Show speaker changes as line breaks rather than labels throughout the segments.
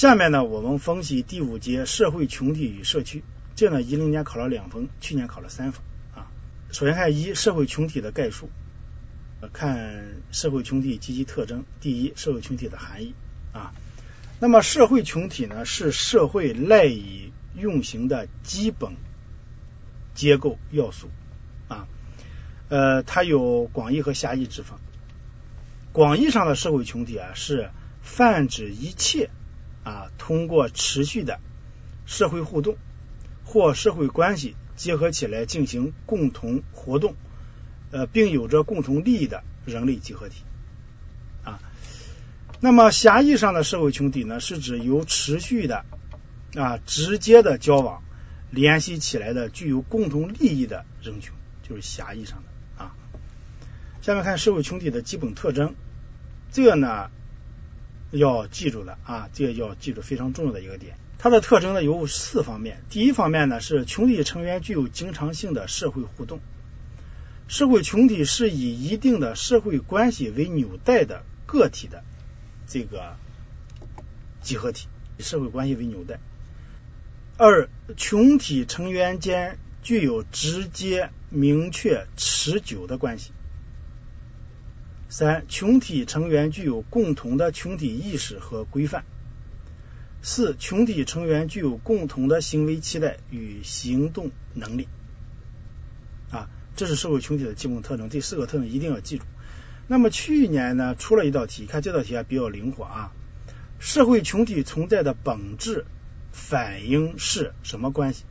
下面呢，我们分析第五节社会群体与社区。这呢，一零年考了两分，去年考了三分啊。首先看一社会群体的概述，看社会群体及其特征。第一，社会群体的含义啊。那么社会群体呢，是社会赖以运行的基本结构要素啊。呃，它有广义和狭义之分。广义上的社会群体啊，是泛指一切啊通过持续的社会互动或社会关系结合起来进行共同活动，呃，并有着共同利益的人类集合体啊。那么狭义上的社会群体呢，是指由持续的啊直接的交往联系起来的具有共同利益的人群，就是狭义上的啊。下面看社会群体的基本特征，这个呢要记住的啊，这个要记住非常重要的一个点。它的特征呢有四方面。第一方面呢是群体成员具有经常性的社会互动，社会群体是以一定的社会关系为纽带的个体的这个集合体，以社会关系为纽带。二，群体成员间具有直接、明确、持久的关系。三、群体成员具有共同的群体意识和规范。四、群体成员具有共同的行为期待与行动能力。啊，这是社会群体的基本特征。这四个特征一定要记住。那么去年呢，出了一道题，看这道题啊比较灵活啊。社会群体存在的本质反应是什么关系？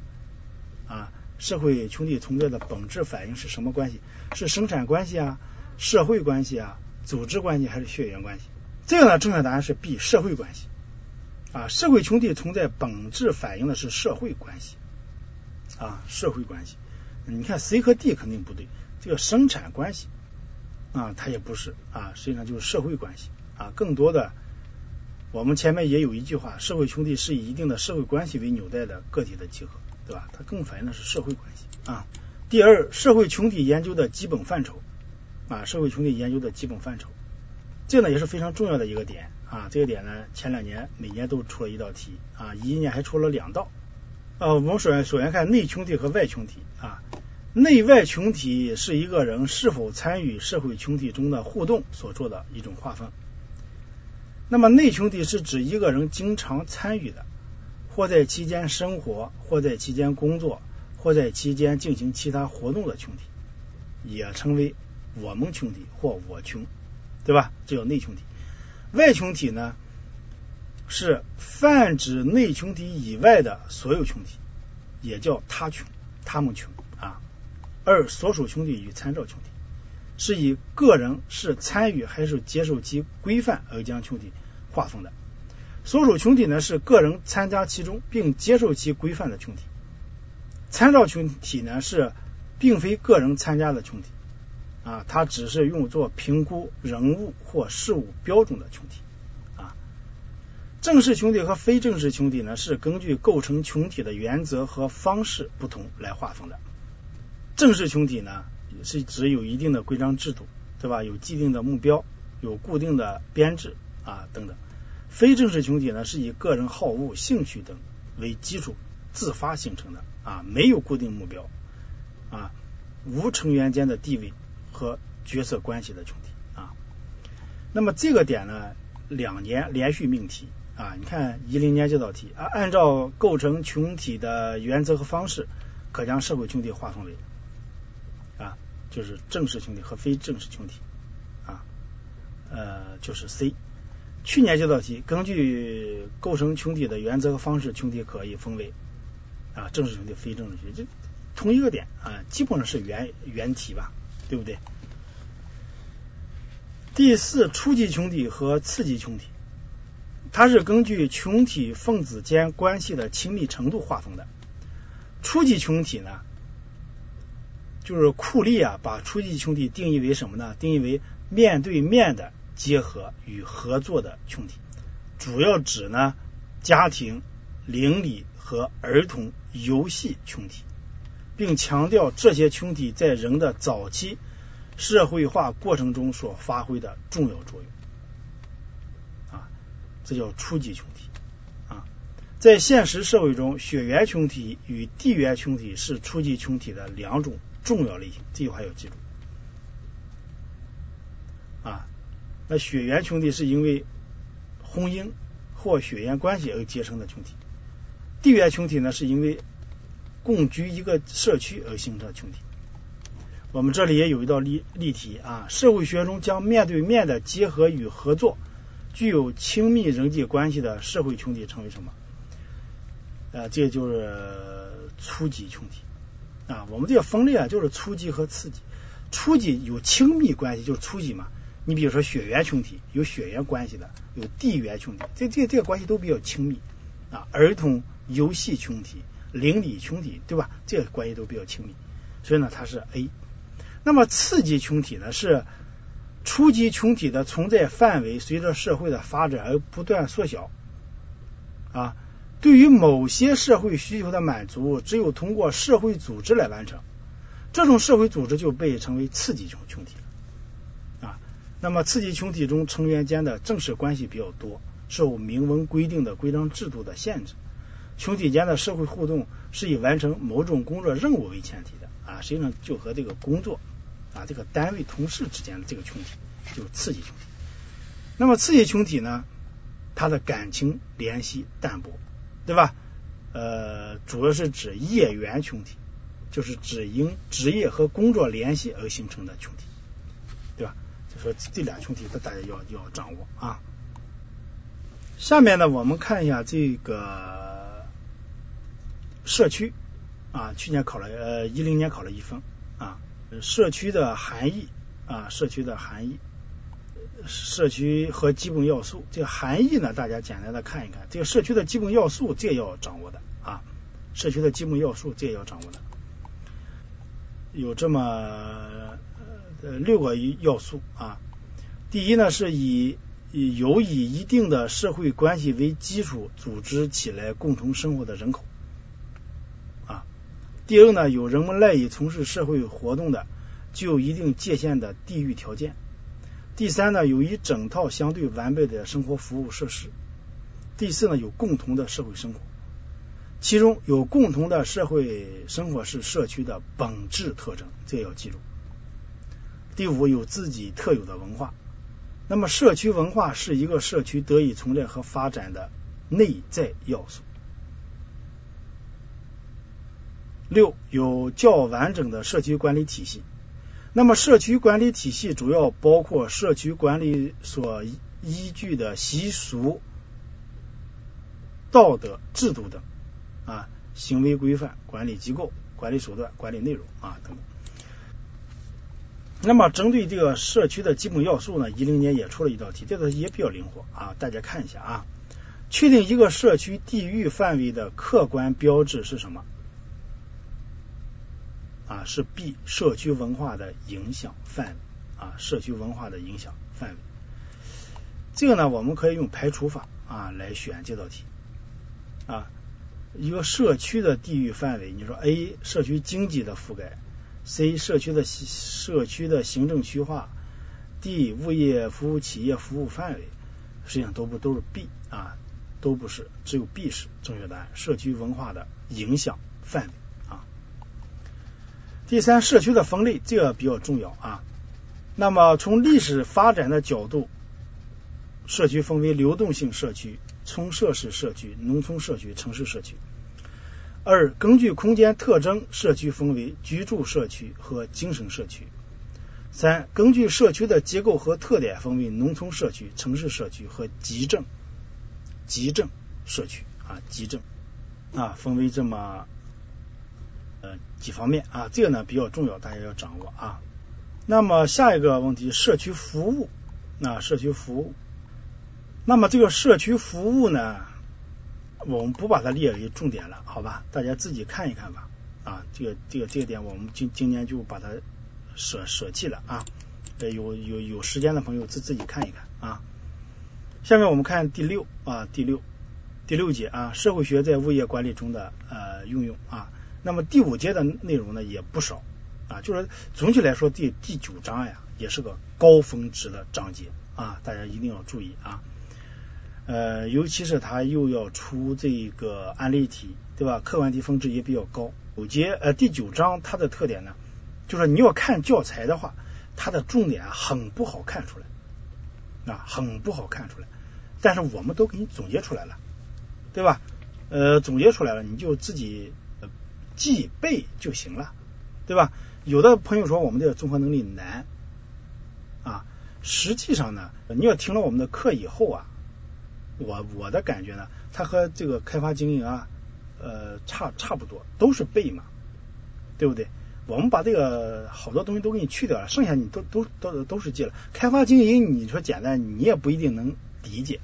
啊，社会群体存在的本质反应是什么关系？是生产关系啊？社会关系啊，组织关系还是血缘关系？这个呢，正确答案是 B，社会关系啊。社会群体存在本质反映的是社会关系啊，社会关系。你看 C 和 D 肯定不对，这个生产关系啊，它也不是啊，实际上就是社会关系啊。更多的，我们前面也有一句话，社会群体是以一定的社会关系为纽带的个体的集合，对吧？它更反映的是社会关系啊。第二，社会群体研究的基本范畴。啊，社会群体研究的基本范畴，这呢也是非常重要的一个点啊。这个点呢，前两年每年都出了一道题啊，一一年还出了两道。呃，我们首先首先看内群体和外群体啊，内外群体是一个人是否参与社会群体中的互动所做的一种划分。那么内群体是指一个人经常参与的，或在期间生活，或在期间工作，或在期间进行其他活动的群体，也称为。我们群体或我群，对吧？这叫内群体。外群体呢，是泛指内群体以外的所有群体，也叫他群、他们群啊。二、所属群体与参照群体，是以个人是参与还是接受其规范而将群体划分的。所属群体呢，是个人参加其中并接受其规范的群体。参照群体呢，是并非个人参加的群体。啊，它只是用作评估人物或事物标准的群体啊。正式群体和非正式群体呢，是根据构成群体的原则和方式不同来划分的。正式群体呢，是指有一定的规章制度，对吧？有既定的目标，有固定的编制啊等等。非正式群体呢，是以个人好恶、兴趣等为基础自发形成的啊，没有固定目标啊，无成员间的地位。和角色关系的群体啊，那么这个点呢，两年连续命题啊，你看一零年这道题啊，按照构成群体的原则和方式，可将社会群体划分为啊，就是正式群体和非正式群体啊，呃，就是 C。去年这道题根据构成群体的原则和方式，群体可以分为啊正式群体、非正式群体，就同一个点啊，基本上是原原题吧。对不对？第四，初级群体和次级群体，它是根据群体分子间关系的亲密程度划分的。初级群体呢，就是库利啊，把初级群体定义为什么呢？定义为面对面的结合与合作的群体，主要指呢家庭、邻里和儿童游戏群体。并强调这些群体在人的早期社会化过程中所发挥的重要作用。啊，这叫初级群体啊在现实社会中，血缘群体与地缘群体是初级群体的两种重要类型，这句话要记住。啊，那血缘群体是因为婚姻或血缘关系而结成的群体，地缘群体呢是因为共居一个社区而形成的群体。我们这里也有一道例例题啊，社会学中将面对面的结合与合作，具有亲密人际关系的社会群体称为什么？呃，这就是初级群体啊。我们这个分类啊，就是初级和次级。初级有亲密关系，就是初级嘛。你比如说血缘群体，有血缘关系的，有地缘群体，这这这个关系都比较亲密啊。儿童游戏群体、邻里群体，对吧？这个关系都比较亲密，所以呢，它是 A。那么次级群体呢，是初级群体的存在范围随着社会的发展而不断缩小啊。对于某些社会需求的满足，只有通过社会组织来完成，这种社会组织就被称为次级群群体了啊。那么次级群体中成员间的正式关系比较多，受明文规定的规章制度的限制，群体间的社会互动是以完成某种工作任务为前提的啊。实际上就和这个工作。啊，这个单位同事之间的这个群体就是刺激群体。那么刺激群体呢，它的感情联系淡薄，对吧？呃，主要是指业缘群体，就是指因职业和工作联系而形成的群体，对吧？就说这俩群体，大家要要掌握啊。下面呢，我们看一下这个社区啊，去年考了呃一零年考了一分啊。社区的含义啊，社区的含义，社区和基本要素。这个含义呢，大家简单的看一看。这个社区的基本要素，这要掌握的啊。社区的基本要素，这要掌握的。有这么呃六个要素啊。第一呢，是以有以一定的社会关系为基础组织起来共同生活的人口。第二呢，有人们赖以从事社会活动的具有一定界限的地域条件。第三呢，有一整套相对完备的生活服务设施。第四呢，有共同的社会生活，其中有共同的社会生活是社区的本质特征，这要记住。第五，有自己特有的文化。那么，社区文化是一个社区得以存在和发展的内在要素。六有较完整的社区管理体系。那么，社区管理体系主要包括社区管理所依据的习俗、道德、制度等啊，行为规范、管理机构、管理手段、管理内容啊等等。那么，针对这个社区的基本要素呢，一零年也出了一道题，这个也比较灵活啊，大家看一下啊。确定一个社区地域范围的客观标志是什么？啊，是 B 社区文化的影响范围啊，社区文化的影响范围。这个呢，我们可以用排除法啊来选这道题啊。一个社区的地域范围，你说 A 社区经济的覆盖，C 社区的社区的行政区划，D 物业服务企业服务范围，实际上都不都是 B 啊，都不是，只有 B 是正确答案，社区文化的影响范围。第三，社区的分类这个比较重要啊。那么从历史发展的角度，社区分为流动性社区、村社式社区、农村社区、城市社区。二，根据空间特征，社区分为居住社区和精神社区。三，根据社区的结构和特点，分为农村社区、城市社区和集镇集镇社区啊，集镇啊，分为这么。呃，几方面啊，这个呢比较重要，大家要掌握啊。那么下一个问题，社区服务啊，社区服务。那么这个社区服务呢，我们不把它列为重点了，好吧？大家自己看一看吧。啊，这个这个这个点，我们今今年就把它舍舍弃了啊。呃有有有时间的朋友自自己看一看啊。下面我们看第六啊，第六第六节啊，社会学在物业管理中的呃运用啊。那么第五节的内容呢也不少啊，就是总体来说第第九章呀也是个高峰值的章节啊，大家一定要注意啊。呃，尤其是它又要出这个案例题，对吧？客观题峰值也比较高。五节呃第九章它的特点呢，就是你要看教材的话，它的重点很不好看出来啊，很不好看出来。但是我们都给你总结出来了，对吧？呃，总结出来了，你就自己记背就行了，对吧？有的朋友说我们的综合能力难啊，实际上呢，你要听了我们的课以后啊，我我的感觉呢，它和这个开发经营啊，呃，差差不多，都是背嘛，对不对？我们把这个好多东西都给你去掉了，剩下你都都都都是记了。开发经营你说简单，你也不一定能理解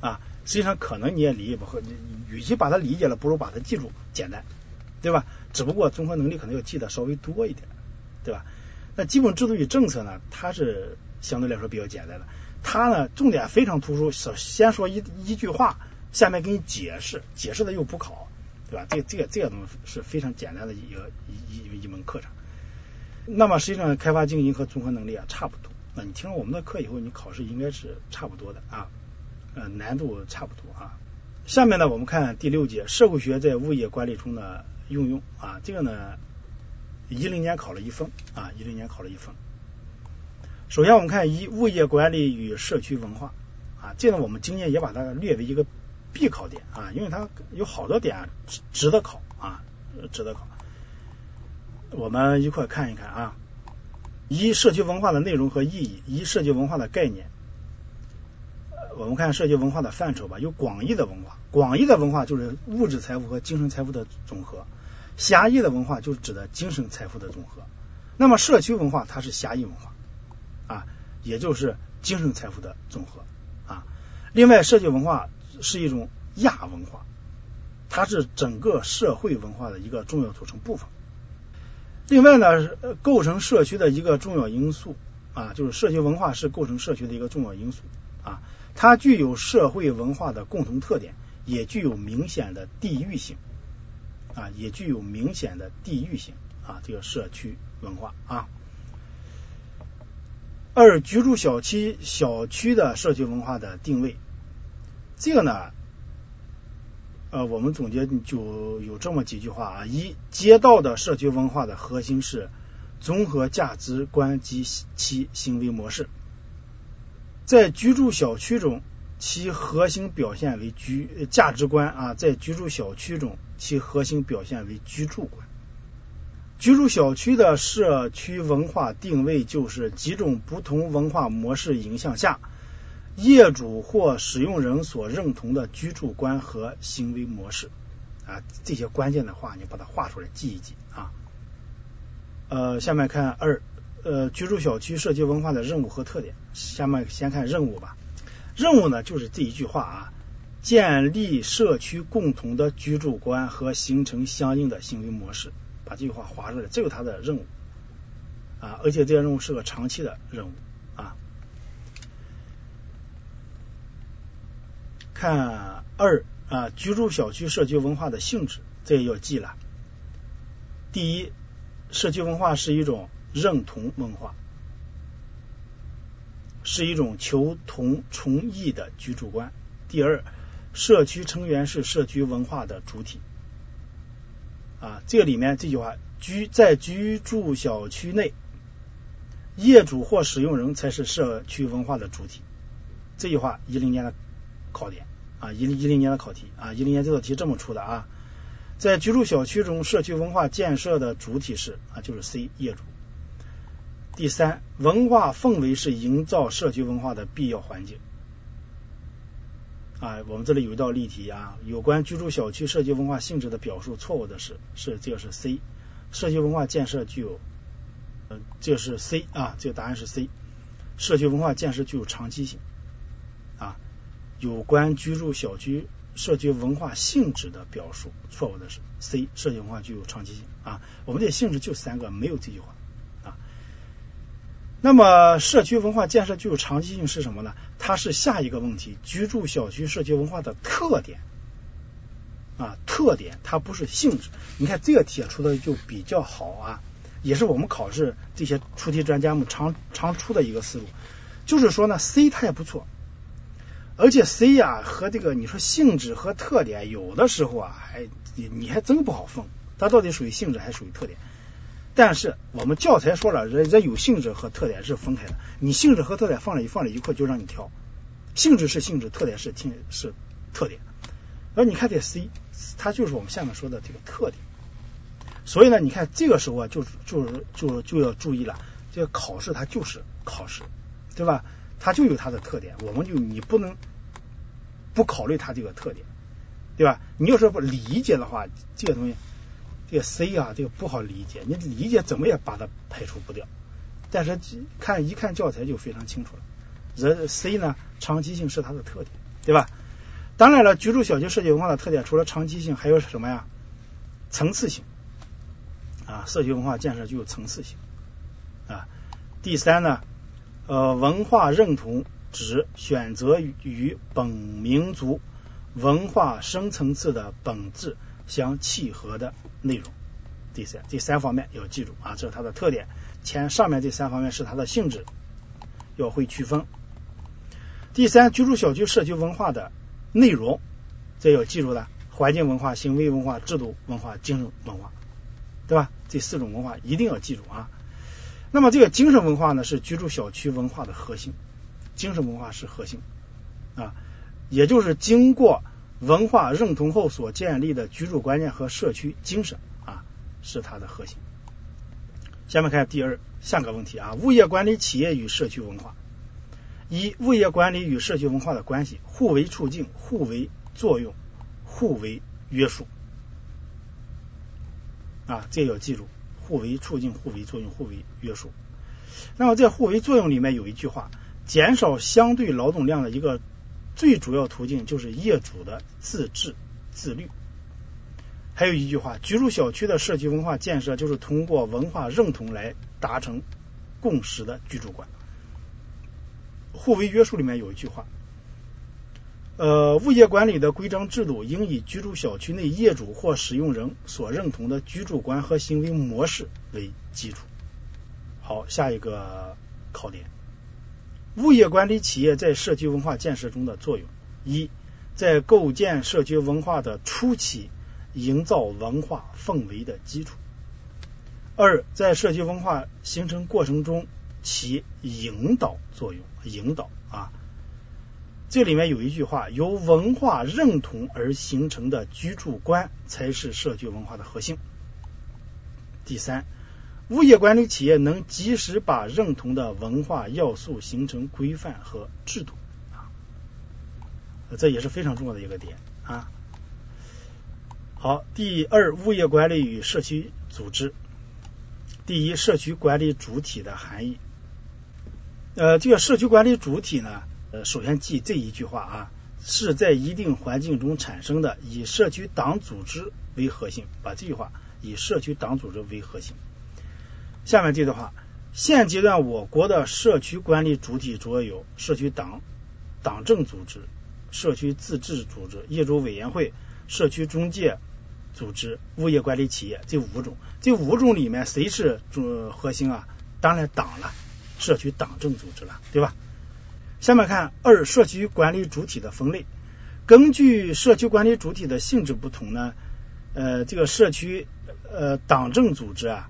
啊。实际上可能你也理解不和，与其把它理解了，不如把它记住，简单，对吧？只不过综合能力可能要记得稍微多一点，对吧？那基本制度与政策呢，它是相对来说比较简单的，它呢重点非常突出，首先说一一句话，下面给你解释，解释的又不考，对吧？这这个这个东西是非常简单的一个一一一门课程。那么实际上开发经营和综合能力啊差不多，那你听了我们的课以后，你考试应该是差不多的啊。呃，难度差不多啊。下面呢，我们看第六节社会学在物业管理中的应用啊。这个呢，一零年考了一分啊，一零年考了一分。首先我们看一物业管理与社区文化啊，这个我们今年也把它列为一个必考点啊，因为它有好多点值值得考啊，值得考。我们一块看一看啊。一社区文化的内容和意义，一社区文化的概念。我们看社区文化的范畴吧，有广义的文化，广义的文化就是物质财富和精神财富的总和；狭义的文化就是指的精神财富的总和。那么社区文化它是狭义文化啊，也就是精神财富的总和啊。另外，社区文化是一种亚文化，它是整个社会文化的一个重要组成部分。另外呢，构成社区的一个重要因素啊，就是社区文化是构成社区的一个重要因素啊。它具有社会文化的共同特点，也具有明显的地域性啊，也具有明显的地域性啊，这个社区文化啊。二、居住小区小区的社区文化的定位，这个呢，呃，我们总结就有这么几句话啊：一、街道的社区文化的核心是综合价值观及其行为模式。在居住小区中，其核心表现为居价值观啊。在居住小区中，其核心表现为居住观。居住小区的社区文化定位就是几种不同文化模式影响下，业主或使用人所认同的居住观和行为模式啊。这些关键的话，你把它画出来记一记啊。呃，下面看二。呃，居住小区社区文化的任务和特点。下面先看任务吧。任务呢，就是这一句话啊，建立社区共同的居住观和形成相应的行为模式。把这句话划出来，这是它的任务啊，而且这个任务是个长期的任务啊。看二啊，居住小区社区文化的性质，这也要记了。第一，社区文化是一种。认同文化是一种求同存异的居住观。第二，社区成员是社区文化的主体。啊，这里面这句话，居在居住小区内，业主或使用人才是社区文化的主体。这句话一零年的考点啊，一零一零年的考题啊，一零年这道题这么出的啊。在居住小区中，社区文化建设的主体是啊，就是 C 业主。第三，文化氛围是营造社区文化的必要环境。啊，我们这里有一道例题啊，有关居住小区社区文化性质的表述错误的是，是这个是 C，社区文化建设具有，呃，这是 C 啊，这个答案是 C，社区文化建设具有长期性。啊，有关居住小区社区文化性质的表述错误的是 C，社区文化具有长期性。啊，我们这性质就三个，没有这句话。那么，社区文化建设具有长期性是什么呢？它是下一个问题，居住小区社区文化的特点啊，特点它不是性质。你看这个题出的就比较好啊，也是我们考试这些出题专家们常常出的一个思路，就是说呢，C 它也不错，而且 C 呀和这个你说性质和特点，有的时候啊还你你还真不好分，它到底属于性质还属于特点？但是我们教材说了，人人有性质和特点是分开的，你性质和特点放在一放在一块就让你挑，性质是性质，特点是听是特点。而你看这 C，它就是我们下面说的这个特点。所以呢，你看这个时候啊，就就就就要注意了，这个考试它就是考试，对吧？它就有它的特点，我们就你不能不考虑它这个特点，对吧？你要是不理解的话，这个东西，这个 C 啊，这个不好理解，你理解怎么也把它排除不掉。但是看一看教材就非常清楚了。这 C 呢，长期性是它的特点，对吧？当然了，居住小区设计文化的特点，除了长期性，还有什么呀？层次性。啊，社区文化建设具有层次性啊。第三呢，呃，文化认同指选择与本民族文化深层次的本质相契合的内容。第三，第三方面要记住啊，这是它的特点。前上面这三方面是它的性质，要会区分。第三，居住小区社区文化的内容，这要记住的：环境文化、行为文化、制度文化、精神文化。对吧？这四种文化一定要记住啊。那么这个精神文化呢，是居住小区文化的核心。精神文化是核心啊，也就是经过文化认同后所建立的居住观念和社区精神啊，是它的核心。下面看第二下个问题啊，物业管理企业与社区文化。一、物业管理与社区文化的关系，互为促进，互为作用，互为约束。啊，这要记住，互为促进、互为作用、互为约束。那么在互为作用里面有一句话，减少相对劳动量的一个最主要途径就是业主的自治自律。还有一句话，居住小区的社区文化建设就是通过文化认同来达成共识的居住观。互为约束里面有一句话。呃，物业管理的规章制度应以居住小区内业主或使用人所认同的居住观和行为模式为基础。好，下一个考点：物业管理企业在社区文化建设中的作用。一，在构建社区文化的初期，营造文化氛围的基础。二，在社区文化形成过程中起引导作用，引导啊。这里面有一句话：由文化认同而形成的居住观才是社区文化的核心。第三，物业管理企业能及时把认同的文化要素形成规范和制度啊，这也是非常重要的一个点啊。好，第二，物业管理与社区组织。第一，社区管理主体的含义。呃，这个社区管理主体呢？呃，首先记这一句话啊，是在一定环境中产生的，以社区党组织为核心。把这句话以社区党组织为核心。下面这句话，现阶段我国的社区管理主体主要有社区党、党政组织、社区自治组织、业主委员会、社区中介组织、物业管理企业这五种。这五种里面谁是主核心啊？当然党了，社区党政组织了，对吧？下面看二社区管理主体的分类，根据社区管理主体的性质不同呢，呃，这个社区呃党政组织啊，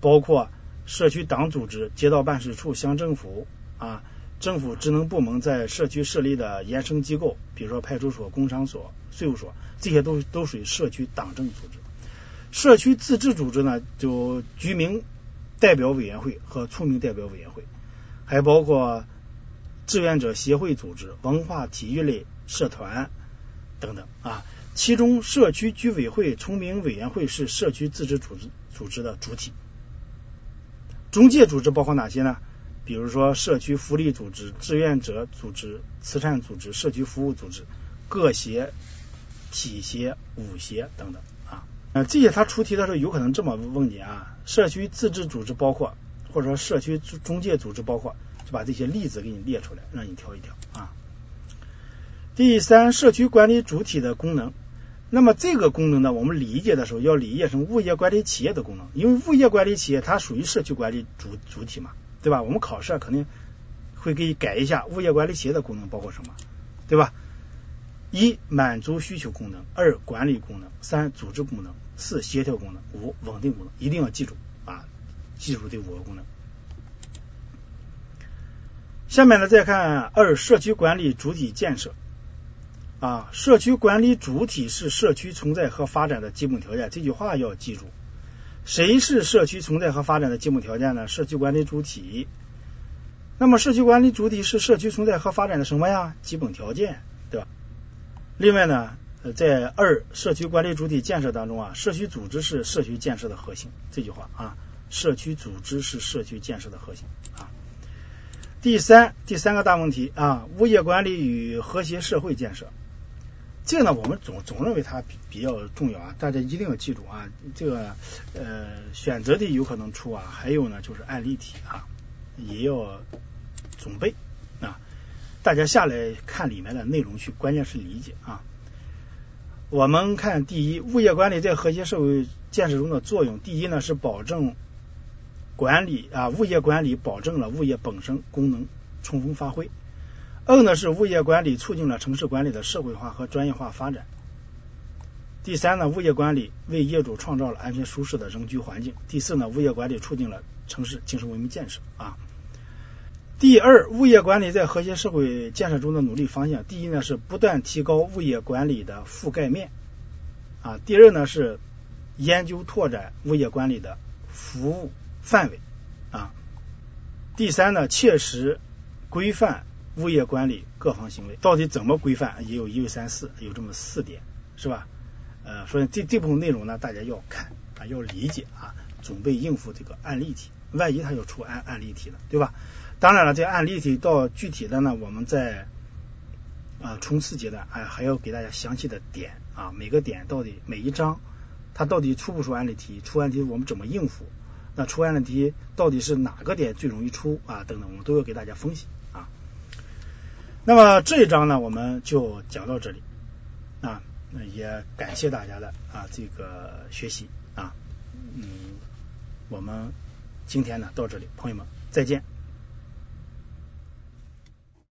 包括社区党组织、街道办事处、乡政府啊，政府职能部门在社区设立的延伸机构，比如说派出所、工商所、税务所，这些都都属于社区党政组织。社区自治组织呢，就居民代表委员会和村民代表委员会，还包括。志愿者协会组织、文化体育类社团等等啊，其中社区居委会、村民委员会是社区自治组织组织的主体。中介组织包括哪些呢？比如说社区福利组织、志愿者组织、慈善组织、社区服务组织、各协、体协、舞协等等啊。呃，这些他出题的时候有可能这么问你啊：社区自治组织包括，或者说社区中介组织包括。就把这些例子给你列出来，让你挑一挑啊。第三，社区管理主体的功能。那么这个功能呢，我们理解的时候要理解成物业管理企业的功能，因为物业管理企业它属于社区管理主主体嘛，对吧？我们考试肯定会给你改一下物业管理企业的功能包括什么，对吧？一满足需求功能，二管理功能，三组织功能，四协调功能，五稳定功能，一定要记住啊，记住这五个功能。下面呢，再看二社区管理主体建设啊，社区管理主体是社区存在和发展的基本条件，这句话要记住。谁是社区存在和发展的基本条件呢？社区管理主体。那么，社区管理主体是社区存在和发展的什么呀？基本条件，对吧？另外呢，在二社区管理主体建设当中啊，社区组织是社区建设的核心。这句话啊，社区组织是社区建设的核心啊。第三，第三个大问题啊，物业管理与和谐社会建设。这个呢，我们总总认为它比比较重要啊，大家一定要记住啊。这个呃，选择题有可能出啊，还有呢就是案例题啊，也要准备啊。大家下来看里面的内容去，关键是理解啊。我们看第一，物业管理在和谐社会建设中的作用，第一呢是保证。管理啊，物业管理保证了物业本身功能充分发挥。二呢是物业管理促进了城市管理的社会化和专业化发展。第三呢，物业管理为业主创造了安全舒适的人居环境。第四呢，物业管理促进了城市精神文明建设啊。第二，物业管理在和谐社会建设中的努力方向，第一呢是不断提高物业管理的覆盖面啊。第二呢是研究拓展物业管理的服务。范围啊，第三呢，切实规范物业管理各方行为，到底怎么规范？也有一二三四，有这么四点，是吧？呃，所以这这部分内容呢，大家要看啊，要理解啊，准备应付这个案例题，万一他要出案案例题了，对吧？当然了，这案例题到具体的呢，我们在啊冲刺阶段，还还要给大家详细的点啊，每个点到底每一章，它到底出不出案例题？出案例题我们怎么应付？那出案例题到底是哪个点最容易出啊？等等，我们都要给大家分析。那么这一章呢，我们就讲到这里啊。也感谢大家的啊这个学习啊。嗯，我们今天呢到这里，朋友们再见。